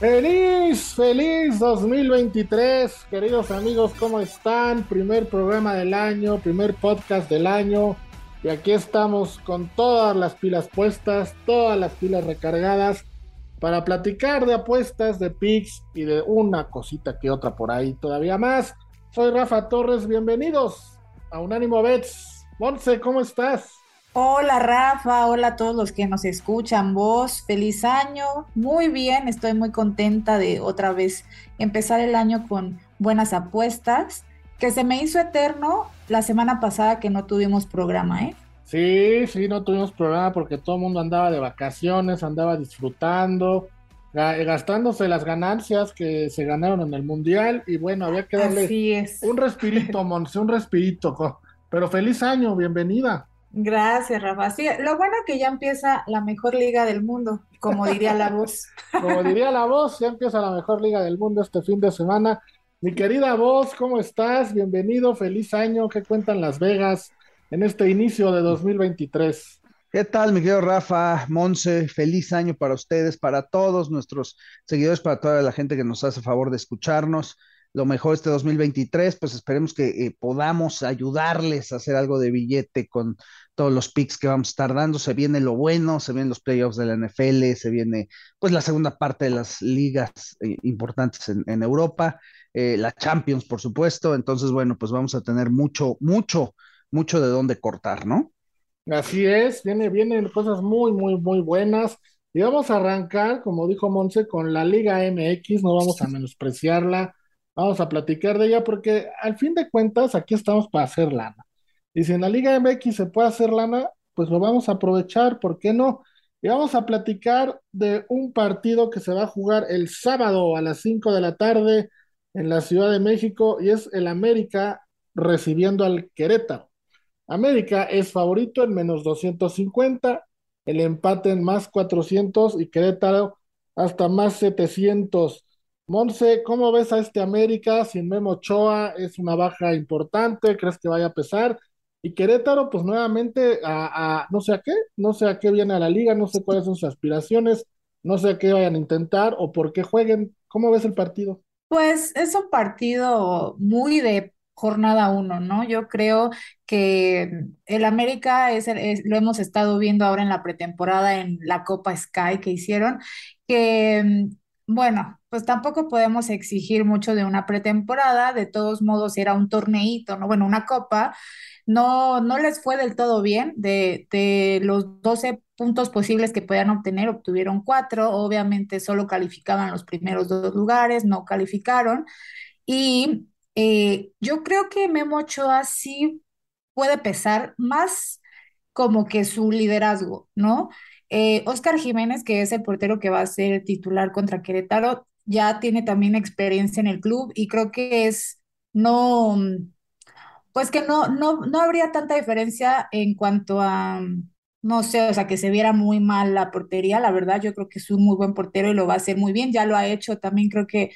Feliz, feliz 2023, queridos amigos, ¿cómo están? Primer programa del año, primer podcast del año. Y aquí estamos con todas las pilas puestas, todas las pilas recargadas para platicar de apuestas, de picks y de una cosita que otra por ahí todavía más. Soy Rafa Torres, bienvenidos a Unánimo Bets. Monse, ¿cómo estás? Hola Rafa, hola a todos los que nos escuchan, vos, feliz año, muy bien, estoy muy contenta de otra vez empezar el año con buenas apuestas, que se me hizo eterno la semana pasada que no tuvimos programa, ¿eh? Sí, sí, no tuvimos programa porque todo el mundo andaba de vacaciones, andaba disfrutando, gastándose las ganancias que se ganaron en el Mundial y bueno, había que darle un respirito, Monse, un respirito. Pero feliz año, bienvenida. Gracias, Rafa. Sí, lo bueno es que ya empieza la mejor liga del mundo, como diría la voz. Como diría la voz, ya empieza la mejor liga del mundo este fin de semana. Mi querida voz, ¿cómo estás? Bienvenido, feliz año. ¿Qué cuentan Las Vegas? en este inicio de 2023. ¿Qué tal, mi querido Rafa, Monse? Feliz año para ustedes, para todos nuestros seguidores, para toda la gente que nos hace favor de escucharnos. Lo mejor este 2023, pues esperemos que eh, podamos ayudarles a hacer algo de billete con todos los picks que vamos a estar dando. Se viene lo bueno, se vienen los playoffs de la NFL, se viene pues la segunda parte de las ligas eh, importantes en, Europa, eh, la Champions, por supuesto. Entonces, bueno, pues vamos a tener mucho, mucho mucho de dónde cortar, ¿no? Así es, viene, vienen cosas muy, muy, muy buenas. Y vamos a arrancar, como dijo Monse, con la Liga MX, no vamos a menospreciarla, vamos a platicar de ella, porque al fin de cuentas aquí estamos para hacer lana. Y si en la Liga MX se puede hacer lana, pues lo vamos a aprovechar, ¿por qué no? Y vamos a platicar de un partido que se va a jugar el sábado a las 5 de la tarde en la Ciudad de México y es el América recibiendo al Querétaro. América es favorito en menos 250, el empate en más 400 y Querétaro hasta más 700. Monse, ¿cómo ves a este América sin Memo Ochoa? Es una baja importante, ¿crees que vaya a pesar? Y Querétaro, pues nuevamente a, no sé a qué, no sé a qué viene a la liga, no sé cuáles son sus aspiraciones, no sé a qué vayan a intentar o por qué jueguen. ¿Cómo ves el partido? Pues es un partido muy de jornada uno, ¿no? Yo creo que el América es, lo hemos estado viendo ahora en la pretemporada en la Copa Sky que hicieron, que bueno, pues tampoco podemos exigir mucho de una pretemporada, de todos modos era un torneito, ¿no? Bueno, una copa, no, no les fue del todo bien, de, de los 12 puntos posibles que podían obtener, obtuvieron cuatro, obviamente solo calificaban los primeros dos lugares, no calificaron, y eh, yo creo que Memo Ochoa sí puede pesar más como que su liderazgo, ¿no? Eh, Oscar Jiménez, que es el portero que va a ser titular contra Querétaro, ya tiene también experiencia en el club y creo que es no, pues que no, no, no habría tanta diferencia en cuanto a, no sé, o sea, que se viera muy mal la portería, la verdad, yo creo que es un muy buen portero y lo va a hacer muy bien, ya lo ha hecho, también creo que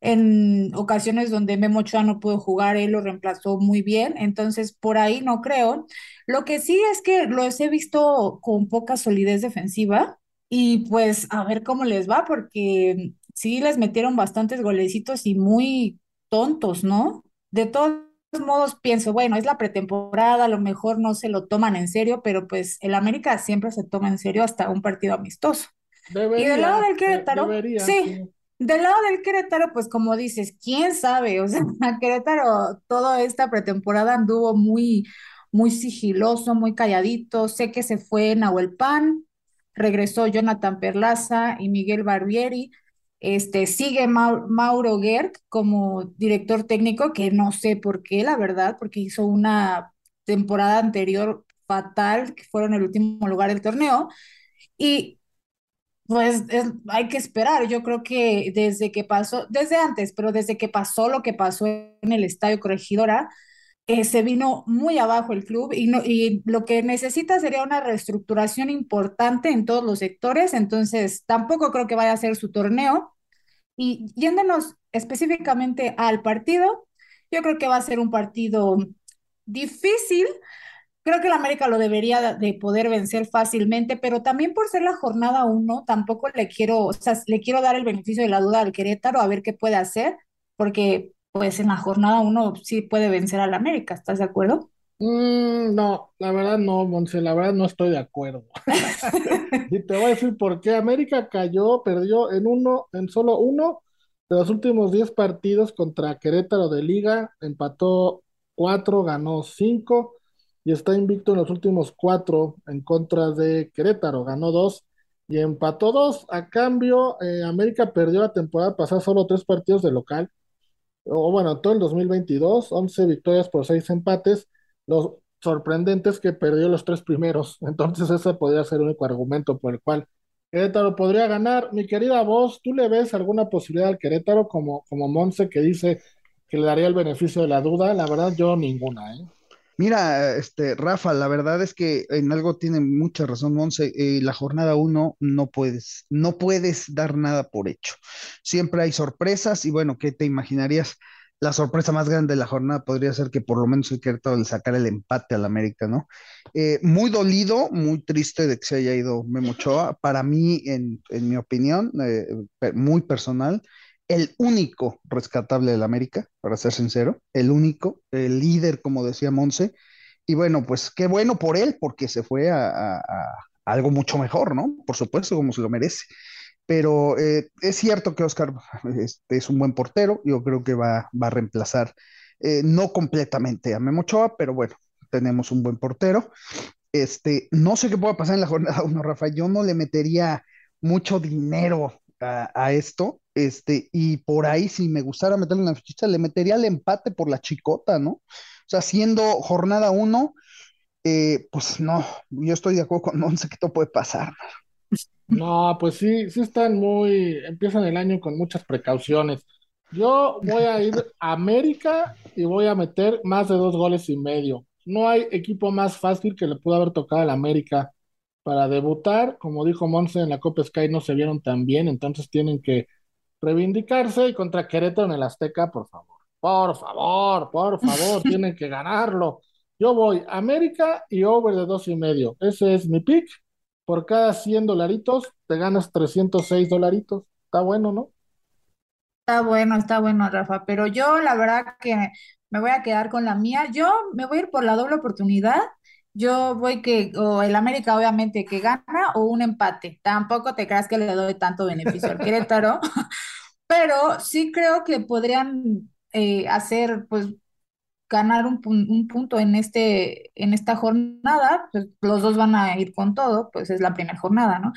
en ocasiones donde Memo Ochoa no pudo jugar, él lo reemplazó muy bien, entonces por ahí no creo. Lo que sí es que los he visto con poca solidez defensiva y pues a ver cómo les va, porque sí les metieron bastantes golecitos y muy tontos, ¿no? De todos modos pienso, bueno, es la pretemporada, a lo mejor no se lo toman en serio, pero pues el América siempre se toma en serio hasta un partido amistoso. y del lado del Querétaro, sí, del lado del Querétaro, pues como dices, quién sabe, o sea, Querétaro toda esta pretemporada anduvo muy, muy sigiloso, muy calladito. Sé que se fue Nahuel Pan, regresó Jonathan Perlaza y Miguel Barbieri. Este, sigue Mauro Gert como director técnico, que no sé por qué, la verdad, porque hizo una temporada anterior fatal, que fueron el último lugar del torneo. Y Pues hay que esperar. Yo creo que desde que pasó, desde antes, pero desde que pasó lo que pasó en el Estadio Corregidora, eh, se vino muy abajo el club y, no, y lo que necesita sería una reestructuración importante en todos los sectores. Entonces, tampoco creo que vaya a ser su torneo. Y yéndonos específicamente al partido, yo creo que va a ser un partido difícil. Creo que el América lo debería de poder vencer fácilmente, pero también por ser la jornada uno, tampoco le quiero, o sea, le quiero dar el beneficio de la duda al Querétaro a ver qué puede hacer, porque pues en la jornada uno sí puede vencer al América, ¿estás de acuerdo? Mm, no, la verdad no, Monse, la verdad no estoy de acuerdo. y te voy a decir por qué América cayó, perdió en uno, en solo uno de los últimos 10 partidos contra Querétaro de Liga, empató 4, ganó 5 y está invicto en los últimos 4 en contra de Querétaro, ganó 2 y empató 2. A cambio, eh, América perdió la temporada pasada solo 3 partidos de local, o bueno, todo el 2022, 11 victorias por 6 empates. Los sorprendentes que perdió los tres primeros, entonces ese podría ser el único argumento por el cual Querétaro podría ganar. Mi querida voz, ¿tú le ves alguna posibilidad al Querétaro como, como Monse que dice que le daría el beneficio de la duda? La verdad, yo ninguna, ¿eh? Mira, este, Rafa, la verdad es que en algo tiene mucha razón, Monse. Eh, la jornada uno no puedes, no puedes dar nada por hecho. Siempre hay sorpresas y bueno, ¿qué te imaginarías? la sorpresa más grande de la jornada podría ser que por lo menos el Querétaro le sacara el empate al América, ¿no? Eh, muy dolido, muy triste de que se haya ido Memo Ochoa. Para mí, en, mi opinión, eh, muy personal, el único rescatable del América, para ser sincero, el único, el líder, como decía Monse. Y bueno, pues qué bueno por él, porque se fue a algo mucho mejor, ¿no? Por supuesto, como se lo merece pero eh, es cierto que Oscar este, es un buen portero, yo creo que va, a reemplazar, eh, no completamente a Memo Ochoa, pero bueno, tenemos un buen portero. Este, no sé qué pueda pasar en la jornada 1, Rafa, yo no le metería mucho dinero a, esto, este, y por ahí si me gustara meterle una fichita, le metería el empate por la chicota, ¿no? O sea, siendo jornada 1, eh, pues no, yo estoy de acuerdo con no sé qué todo puede pasar. No, pues sí, sí están muy, empiezan el año con muchas precauciones. Yo voy a ir a América y voy a meter más de dos goles y medio. No hay equipo más fácil que le pudo haber tocado al América para debutar. Como dijo Monse, en la Copa Sky no se vieron tan bien, entonces tienen que reivindicarse y contra Querétaro en el Azteca, por favor. Por favor, por favor, tienen que ganarlo. Yo voy a América y over de dos y medio. Ese es mi pick por cada 100 dolaritos te ganas 306 dolaritos. Está bueno, ¿no? Está bueno, está bueno, Rafa, pero yo la verdad que me voy a quedar con la mía. Yo me voy a ir por la doble oportunidad. Yo voy que, o el América obviamente que gana o un empate. Tampoco te creas que le doy tanto beneficio al Querétaro, pero sí creo que podrían eh, hacer pues ganar un, punto en, este, en esta jornada, pues los dos van a ir con todo, pues es la primera jornada, ¿no?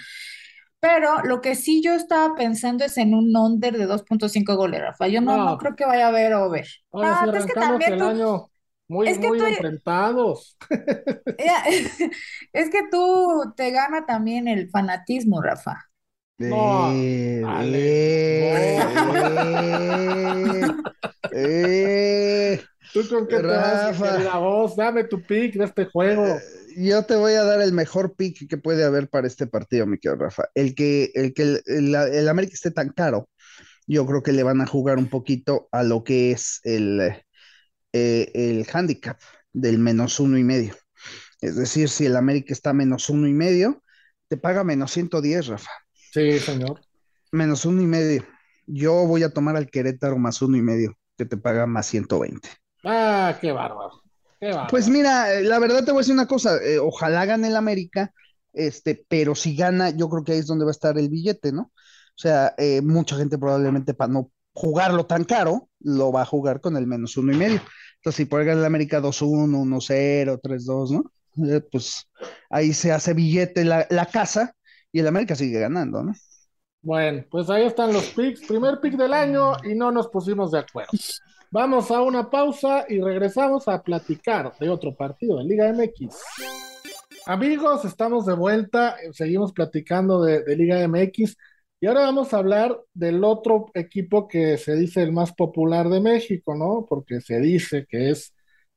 Pero lo que sí yo estaba pensando es en un under de 2.5 goles, Rafa. Yo no, no, creo que vaya a haber over. ah, es que también el año muy, muy enfrentados. es que tú te gana también el fanatismo, Rafa. No, eh, ¿Tú con qué te vas a voz? Dame tu pick de este juego. Eh, yo te voy a dar el mejor pick que puede haber para este partido, mi querido Rafa. El que el, que el, América esté tan caro, yo creo que le van a jugar un poquito a lo que es el, eh, el handicap del menos uno y medio. Es decir, si el América está menos uno y medio, te paga menos 110, Rafa. Sí, señor. Menos uno y medio. Yo voy a tomar al Querétaro más uno y medio, que te paga más 120. Ah, qué bárbaro. Pues mira, eh, la verdad te voy a decir una cosa, eh, ojalá gane el América, este, pero si gana, yo creo que ahí es donde va a estar el billete, ¿no? O sea, eh, mucha gente probablemente para no jugarlo tan caro, lo va a jugar con el menos uno y medio. Entonces, si por gana el América 2-1, 1-0, 3-2, ¿no? pues ahí se hace billete la, la casa y el América sigue ganando, ¿no? Bueno, pues ahí están los picks, primer pick del año y no nos pusimos de acuerdo. Vamos a una pausa y regresamos a platicar de otro partido de Liga MX. Amigos, estamos de vuelta, eh, seguimos platicando de Liga MX y ahora vamos a hablar del otro equipo que se dice el más popular de México, ¿no? Porque se dice que es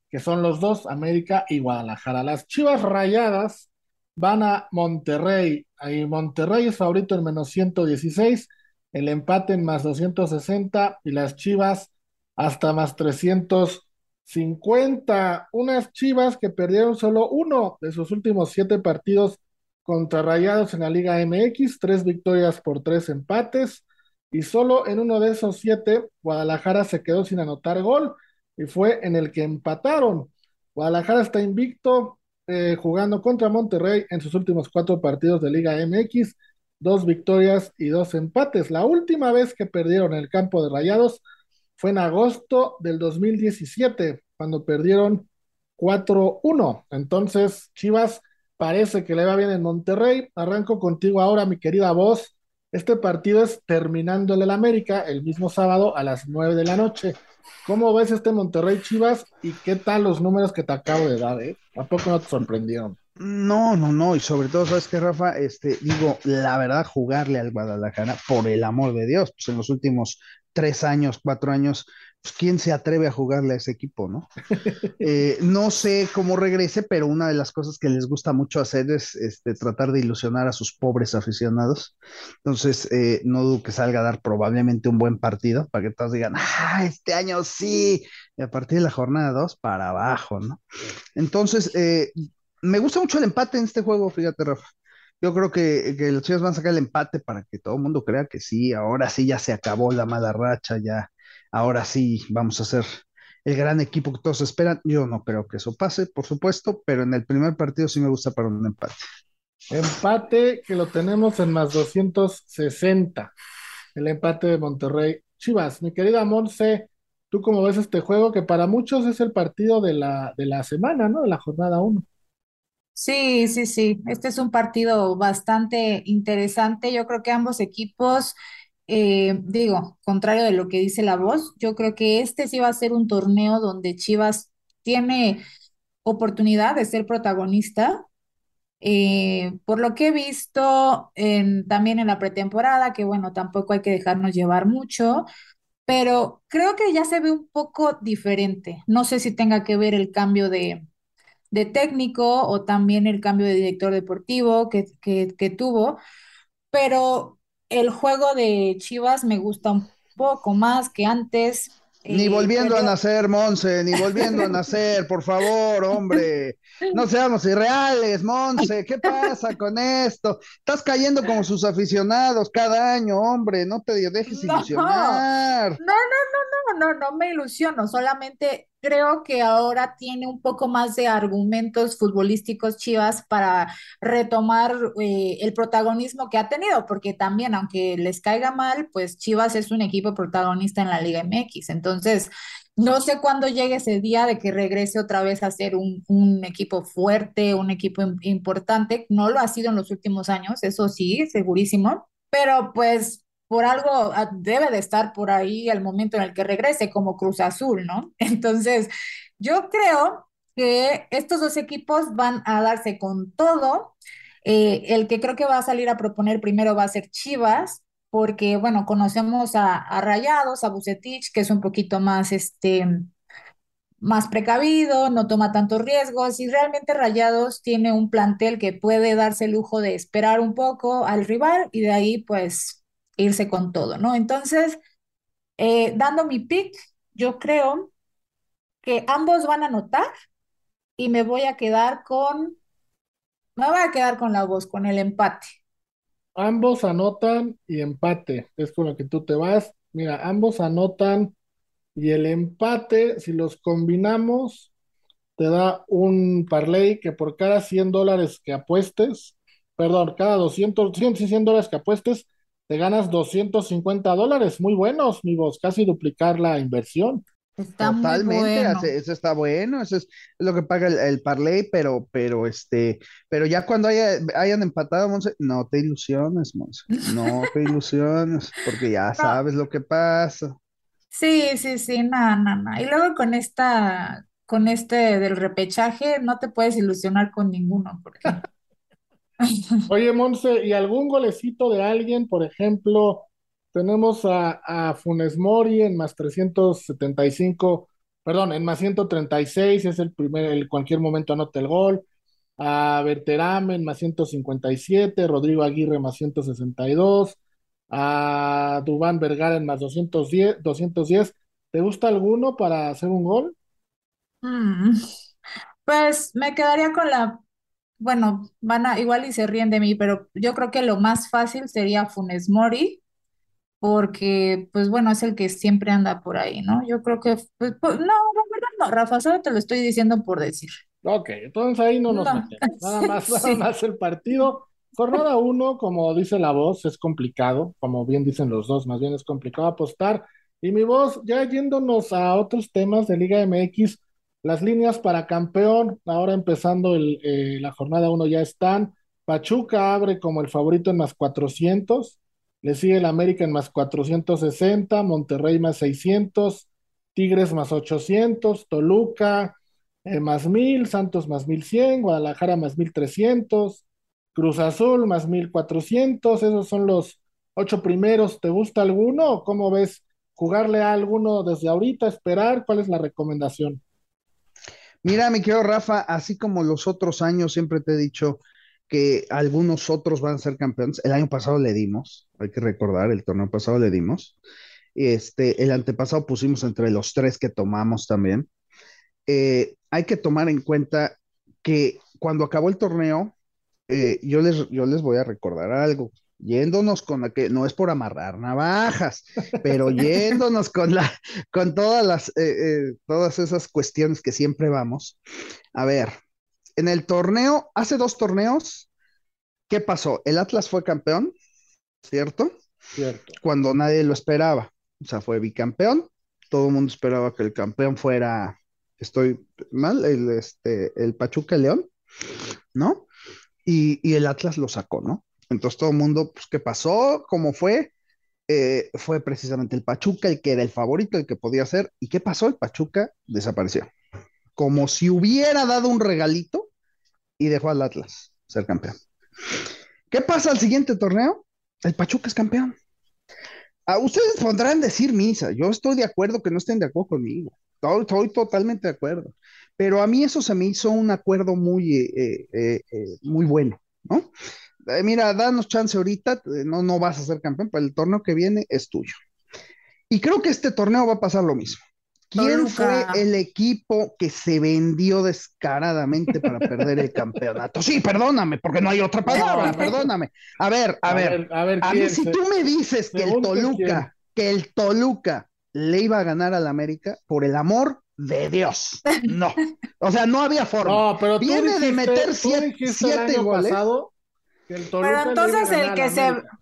que son los dos, América y Guadalajara. Las Chivas Rayadas van a Monterrey. Ahí Monterrey es favorito en menos 116, el empate en más 260 y las Chivas hasta más 350. Unas Chivas que perdieron solo uno de sus últimos siete partidos contra Rayados en la Liga MX, tres victorias por tres empates. Y solo en uno de esos siete, Guadalajara se quedó sin anotar gol y fue en el que empataron. Guadalajara está invicto eh, jugando contra Monterrey en sus últimos cuatro partidos de Liga MX, dos victorias y dos empates. La última vez que perdieron el campo de Rayados fue en agosto del 2017, cuando perdieron 4-1. Entonces, Chivas parece que le va bien en Monterrey. Arranco contigo ahora, mi querida voz. Este partido es terminando el América el mismo sábado a las 9 de la noche. ¿Cómo ves este Monterrey Chivas y qué tal los números que te acabo de dar? Eh? ¿A poco no te sorprendieron? No, no, no, y sobre todo, ¿sabes qué, Rafa? Este, digo, la verdad, jugarle al Guadalajara, por el amor de Dios, pues en los últimos tres años, cuatro años, pues quién se atreve a jugarle a ese equipo, ¿no? Eh, no sé cómo regrese, pero una de las cosas que les gusta mucho hacer es este, tratar de ilusionar a sus pobres aficionados. Entonces, eh, no dudo que salga a dar probablemente un buen partido para que todos digan, ah, este año sí, y a partir de la jornada dos para abajo, ¿no? Entonces, eh, me gusta mucho el empate en este juego, fíjate, Rafa. Yo creo que, que los chicos van a sacar el empate para que todo el mundo crea que sí, ahora sí ya se acabó la mala racha, ya ahora sí vamos a ser el gran equipo que todos esperan. Yo no creo que eso pase, por supuesto, pero en el primer partido sí me gusta para un empate. Empate que lo tenemos en más 260. El empate de Monterrey. Chivas, mi querida Monse, ¿tú cómo ves este juego? Que para muchos es el partido de la, de la semana, ¿no? De la jornada 1. Sí, sí, sí. Este es un partido bastante interesante. Yo creo que ambos equipos eh, digo, contrario de lo que dice la voz, yo creo que este sí va a ser un torneo donde Chivas tiene oportunidad de ser protagonista. Eh, por lo que he visto en, también en la pretemporada, que bueno, tampoco hay que dejarnos llevar mucho, pero creo que ya se ve un poco diferente. No sé si tenga que ver el cambio de, de técnico o también el cambio de director deportivo que, que, que tuvo, pero el juego de Chivas me gusta un poco más que antes. Ni eh, volviendo a nacer, Monse, ni volviendo a nacer, por favor, hombre. No seamos irreales, Monse, ¿qué pasa con esto? Estás cayendo como sus aficionados cada año, hombre, no te dejes ilusionar. No, no, no, no, no, no me ilusiono, solamente creo que ahora tiene un poco más de argumentos futbolísticos Chivas para retomar eh, el protagonismo que ha tenido, porque también, aunque les caiga mal, pues Chivas es un equipo protagonista en la Liga MX. Entonces, no sé cuándo llegue ese día de que regrese otra vez a ser un, un equipo fuerte, un equipo importante. No lo ha sido en los últimos años, eso sí, segurísimo. Pero pues por algo ah, debe de estar por ahí al momento en el que regrese, como Cruz Azul, ¿no? Entonces, yo creo que estos dos equipos van a darse con todo. Eh, el que creo que va a salir a proponer primero va a ser Chivas, porque, bueno, conocemos a, a Rayados, a Bucetich, que es un poquito más, este, más precavido, no toma tantos riesgos y realmente Rayados tiene un plantel que puede darse el lujo de esperar un poco al rival y de ahí pues irse con todo, ¿no? Entonces, eh, dando mi pick, yo creo que ambos van a anotar y me voy a quedar con, me voy a quedar con la voz, con el empate. Ambos anotan y empate, es con lo que tú te vas. Mira, ambos anotan y el empate, si los combinamos, te da un parlay que por cada 100 dólares que apuestes, perdón, cada 200, 100, 100 dólares que apuestes, te ganas 250 dólares, muy buenos, mi voz, casi duplicar la inversión. Está Totalmente, eso está bueno, eso es lo que paga el, el parlay, pero, pero este, pero ya cuando haya, hayan empatado, Monse, no te ilusiones, Monse, no te ilusiones, porque ya sabes lo que pasa. Sí, sí, sí, no, no, no. Y luego con esta con este del repechaje, no te puedes ilusionar con ninguno, porque Oye, Monse, ¿y algún golecito de alguien? Por ejemplo, tenemos a, a Funes Mori en más 375, perdón, en más 136, es el primer, el cualquier momento anota el gol. A Berterame en más 157, Rodrigo Aguirre más 162, a Dubán Vergara en más 210, 210. ¿Te gusta alguno para hacer un gol? mm, pues me quedaría con la, bueno, van a, igual y se ríen de mí, pero yo creo que lo más fácil sería Funes Mori, porque, pues bueno, es el que siempre anda por ahí, ¿no? Yo creo que, pues, pues, no, la verdad no, Rafa, solo te lo estoy diciendo por decir. Ok, entonces ahí no nos No, metemos. Nada más, nada sí. más el partido. Jornada uno, como dice la voz, es complicado, como bien dicen los dos, más bien es complicado apostar. Y mi voz, ya yéndonos a otros temas de Liga MX, las líneas para campeón, ahora empezando el, eh, la jornada uno ya están. Pachuca abre como el favorito en más 400, le sigue el América en más 460, Monterrey más 600, Tigres más 800, Toluca eh, más 1000, Santos más 1100, Guadalajara más 1300, Cruz Azul más 1400, esos son los ocho primeros. ¿Te gusta alguno cómo ves jugarle a alguno desde ahorita, esperar? ¿Cuál es la recomendación? Mira, mi querido Rafa, así como los otros años, siempre te he dicho que algunos otros van a ser campeones. El año pasado le dimos, hay que recordar, el torneo pasado le dimos. Este, el antepasado pusimos entre los tres que tomamos también. Eh, hay que tomar en cuenta que cuando acabó el torneo, eh, yo les, yo les voy a recordar algo. Yéndonos con la que no es por amarrar navajas, pero yéndonos con la, con todas las, eh, todas esas cuestiones que siempre vamos. A ver, en el torneo, hace dos torneos, ¿qué pasó? El Atlas fue campeón, ¿cierto? Cierto. Cuando nadie lo esperaba. O sea, fue bicampeón. Todo el mundo esperaba que el campeón fuera, estoy mal, el, este, el Pachuca León, ¿no? Y, y el Atlas lo sacó, ¿no? Entonces todo el mundo, pues, ¿qué pasó? ¿Cómo fue? Eh, fue precisamente el Pachuca el que era el favorito, el que podía ser. ¿Y qué pasó? El Pachuca desapareció. Como si hubiera dado un regalito y dejó al Atlas ser campeón. ¿Qué pasa al siguiente torneo? El Pachuca es campeón. A ustedes podrán decir misa. Yo estoy de acuerdo que no estén de acuerdo conmigo. Estoy, estoy totalmente de acuerdo. Pero a mí eso se me hizo un acuerdo muy, eh, eh, eh, muy bueno, ¿no? Mira, danos chance ahorita, no, no vas a ser campeón, pero el torneo que viene es tuyo. Y creo que este torneo va a pasar lo mismo. ¿Quién fue el equipo que se vendió descaradamente para perder el campeonato? Sí, perdóname, porque no hay otra palabra, No, perdóname. A ver, a, A ver, ver, a ver, a mí si tú me dices que el Toluca, que el Toluca le iba a ganar al América, por el amor de Dios, no. O sea, no había forma. No, pero tú Viene de meter tú siete- siete año goles. pasado que el Toluca Pero le iba a entonces ganar el que se, América.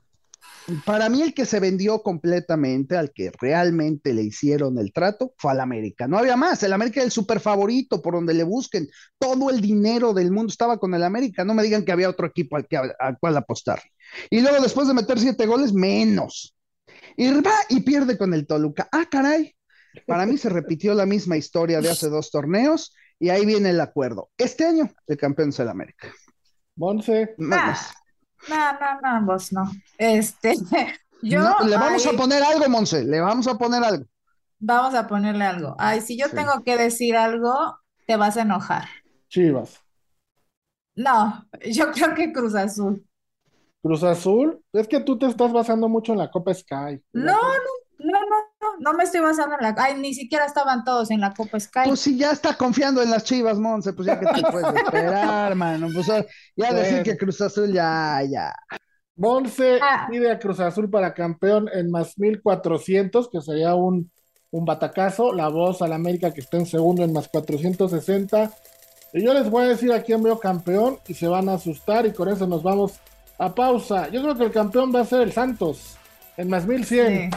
Para mí el que se vendió completamente, al que realmente le hicieron el trato, fue al América. No había más. El América era el super favorito por donde le busquen. Todo el dinero del mundo estaba con el América. No me digan que había otro equipo al, que, al cual apostar. Y luego después de meter siete goles, menos. Y va y pierde con el Toluca. Ah, caray. Para mí se repitió la misma historia de hace dos torneos y ahí viene el acuerdo. Este año el campeón es el América. Monse, Ah, no, no, no, vos no. Este, yo No, le vamos a poner algo, Monse. Le vamos a poner algo. vamos a ponerle algo. Ay, si yo Sí. tengo que decir algo, te vas a enojar. Chivas. No, yo creo que Cruz Azul. Cruz Azul, es que tú te estás basando mucho en la Copa Sky. No, no, no, no, no, no me estoy basando en la. Ay, ni siquiera estaban todos en la Copa Sky. Pues si ya está confiando en las Chivas, Monse, pues ya que te puedes esperar, mano. Pues ya decir que Cruz Azul ya, ya. Monse Ah. pide a Cruz Azul para campeón en más 1400, que sería un, un batacazo. La voz al América que está en segundo en más 460. Y yo les voy a decir a quién veo campeón y se van a asustar y con eso nos vamos a pausa. Yo creo que el campeón va a ser el Santos en más 1100. Sí.